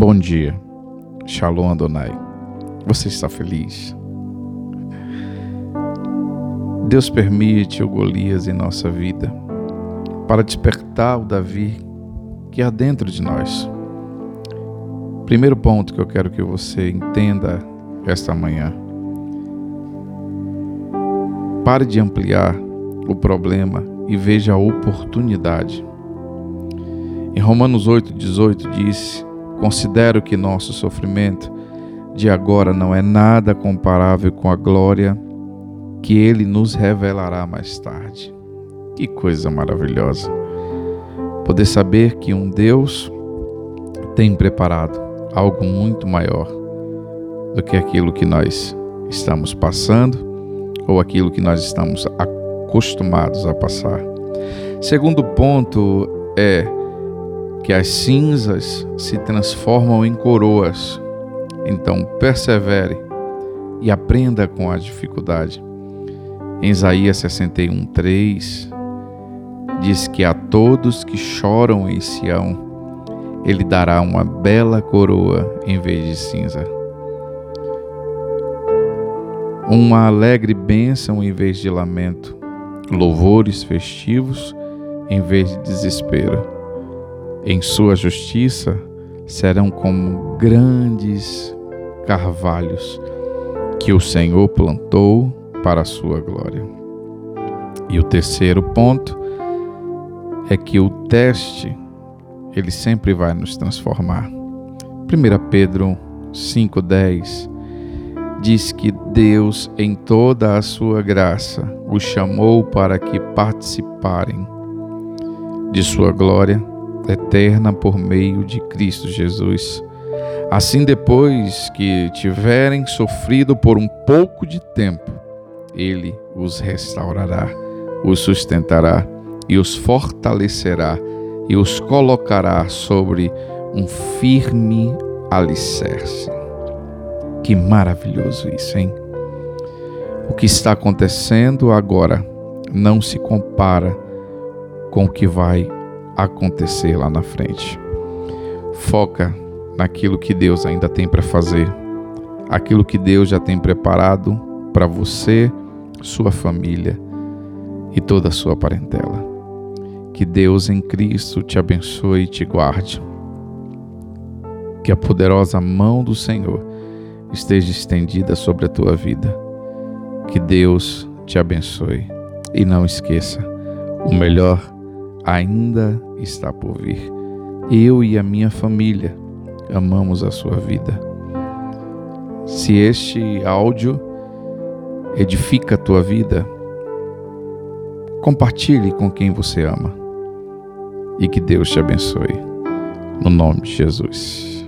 Bom dia. Shalom Adonai. Você está feliz? Deus permite o Golias em nossa vida para despertar o Davi que há dentro de nós. Primeiro ponto que eu quero que você entenda esta manhã. Pare de ampliar o problema e veja a oportunidade. Em Romanos 8,18 diz: Considero que nosso sofrimento de agora não é nada comparável com a glória que Ele nos revelará mais tarde. Que coisa maravilhosa! Poder saber que um Deus tem preparado algo muito maior do que aquilo que nós estamos passando ou aquilo que nós estamos acostumados a passar. Segundo ponto é que as cinzas se transformam em coroas. Então persevere e aprenda com a dificuldade. Em Isaías 61, 3, diz que a todos que choram em Sião, ele dará uma bela coroa em vez de cinza. Uma alegre bênção em vez de lamento, louvores festivos em vez de desespero em sua justiça serão como grandes carvalhos que o Senhor plantou para a sua glória. E o terceiro ponto é que o teste ele sempre vai nos transformar. 1 Pedro 5:10 diz que Deus em toda a sua graça os chamou para que participarem de sua glória eterna por meio de Cristo Jesus. Assim, depois que tiverem sofrido por um pouco de tempo, Ele os restaurará, os sustentará e os fortalecerá e os colocará sobre um firme alicerce. Que maravilhoso isso, hein? O que está acontecendo agora não se compara com o que vai acontecer lá na frente. Foca naquilo que Deus ainda tem para fazer, aquilo que Deus já tem preparado para você, sua família e toda a sua parentela. Que Deus em Cristo te abençoe e te guarde. Que a poderosa mão do Senhor esteja estendida sobre a tua vida. Que Deus te abençoe. E não esqueça, o melhor ainda está por vir. Eu e a minha família amamos a sua vida. Se este áudio edifica a tua vida, compartilhe com quem você ama e que Deus te abençoe. No nome de Jesus.